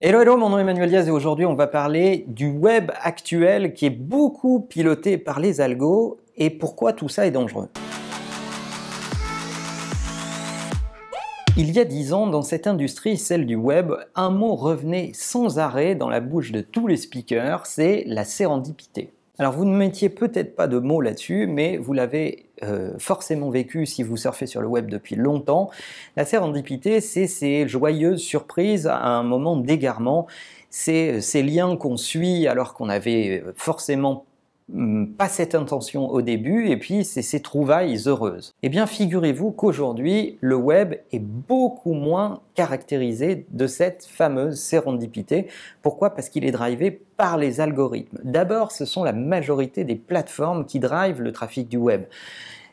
Hello, hello, mon nom est Emmanuel Diaz et aujourd'hui on va parler du web actuel qui est beaucoup piloté par les algos et pourquoi tout ça est dangereux. Il y a dix ans, dans cette industrie, celle du web, un mot revenait sans arrêt dans la bouche de tous les speakers, c'est la sérendipité. Alors vous ne mettiez peut-être pas de mots là-dessus, mais vous l'avez euh, forcément vécu si vous surfez sur le web depuis longtemps. La sérendipité, c'est ces joyeuses surprises à un moment d'égarement, c'est ces liens qu'on suit alors qu'on avait forcément pas cette intention au début, et puis c'est ces trouvailles heureuses. Eh bien, figurez-vous qu'aujourd'hui, le web est beaucoup moins caractérisé de cette fameuse sérendipité. Pourquoi? Parce qu'il est drivé par les algorithmes. D'abord, ce sont la majorité des plateformes qui drivent le trafic du web.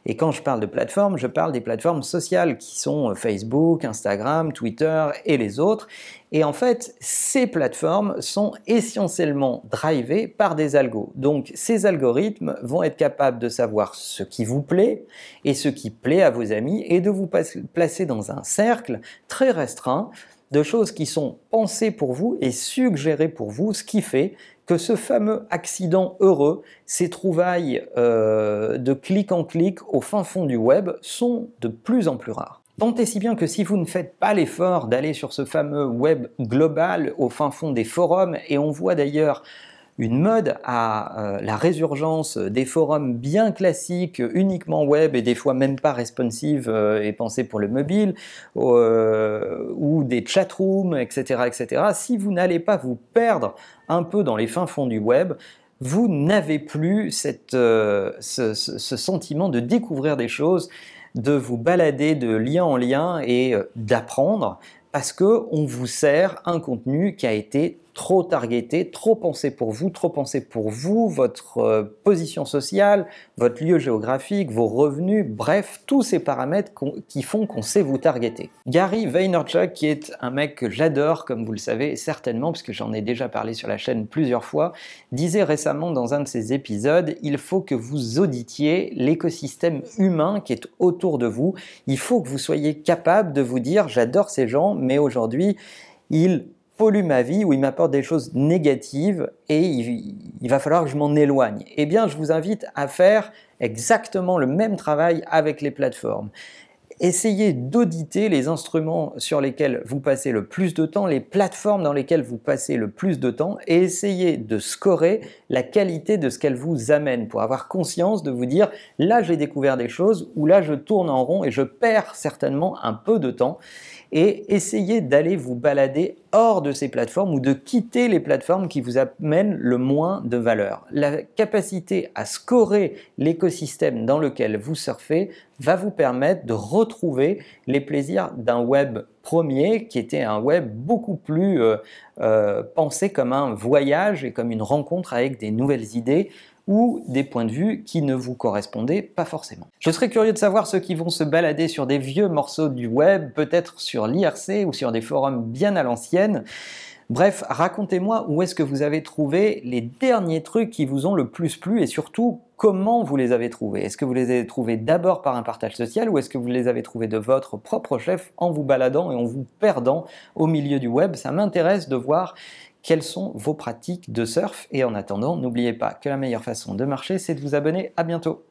Et quand je parle de plateformes, je parle des plateformes sociales qui sont euh, Facebook, Instagram, Twitter et les autres. Et en fait, ces plateformes sont essentiellement drivées par des algos. Donc ces algorithmes vont être capables de savoir ce qui vous plaît et ce qui plaît à vos amis et de vous placer dans un cercle très restreint de choses qui sont pensées pour vous et suggérées pour vous, ce qui fait que ce fameux accident heureux, ces trouvailles euh, de clic en clic au fin fond du web sont de plus en plus rares. Tant et si bien que si vous ne faites pas l'effort d'aller sur ce fameux web global au fin fond des forums, et on voit d'ailleurs une mode à euh, la résurgence des forums bien classiques, uniquement web et des fois même pas responsive euh, et pensés pour le mobile, des chatrooms, etc., etc. Si vous n'allez pas vous perdre un peu dans les fins fonds du web, vous n'avez plus cette, ce, ce, sentiment de découvrir des choses, de vous balader de lien en lien et d'apprendre parce que on vous sert un contenu qui a été trop targeté, trop pensé pour vous, trop pensé pour vous, votre euh, position sociale, votre lieu géographique, vos revenus, bref, tous ces paramètres qui font qu'on sait vous targeter. Gary Vaynerchuk, qui est un mec que j'adore, comme vous le savez certainement, puisque j'en ai déjà parlé sur la chaîne plusieurs fois, disait récemment dans un de ses épisodes, il faut que vous auditiez l'écosystème humain qui est autour de vous, il faut que vous soyez capable de vous dire, j'adore ces gens, mais aujourd'hui, ils pollue ma vie, ou il m'apporte des choses négatives et il, il, va falloir que je m'en éloigne. Eh bien, je vous invite à faire exactement le même travail avec les plateformes. Essayez d'auditer les instruments sur lesquels vous passez le plus de temps, les plateformes dans lesquelles vous passez le plus de temps, et essayez de scorer la qualité de ce qu'elles vous amènent pour avoir conscience de vous dire là j'ai découvert des choses ou là je tourne en rond et je perds certainement un peu de temps et essayez d'aller vous balader hors de ces plateformes ou de quitter les plateformes qui vous amènent le moins de valeur. La capacité à scorer l'écosystème dans lequel vous surfez va vous permettre de retrouver les plaisirs d'un web premier qui était un web beaucoup plus euh, euh, pensé comme un voyage et comme une rencontre avec des nouvelles idées ou des points de vue qui ne vous correspondaient pas forcément. Je serais curieux de savoir ceux qui vont se balader sur des vieux morceaux du web, peut-être sur l'IRC ou sur des forums bien à l'ancienne. Bref, racontez-moi où est-ce que vous avez trouvé les derniers trucs qui vous ont le plus plu et surtout comment vous les avez trouvés? Est-ce que vous les avez trouvés d'abord par un partage social ou est-ce que vous les avez trouvés de votre propre chef en vous baladant et en vous perdant au milieu du web? Ça m'intéresse de voir quelles sont vos pratiques de surf. Et en attendant, n'oubliez pas que la meilleure façon de marcher, c'est de vous abonner. À bientôt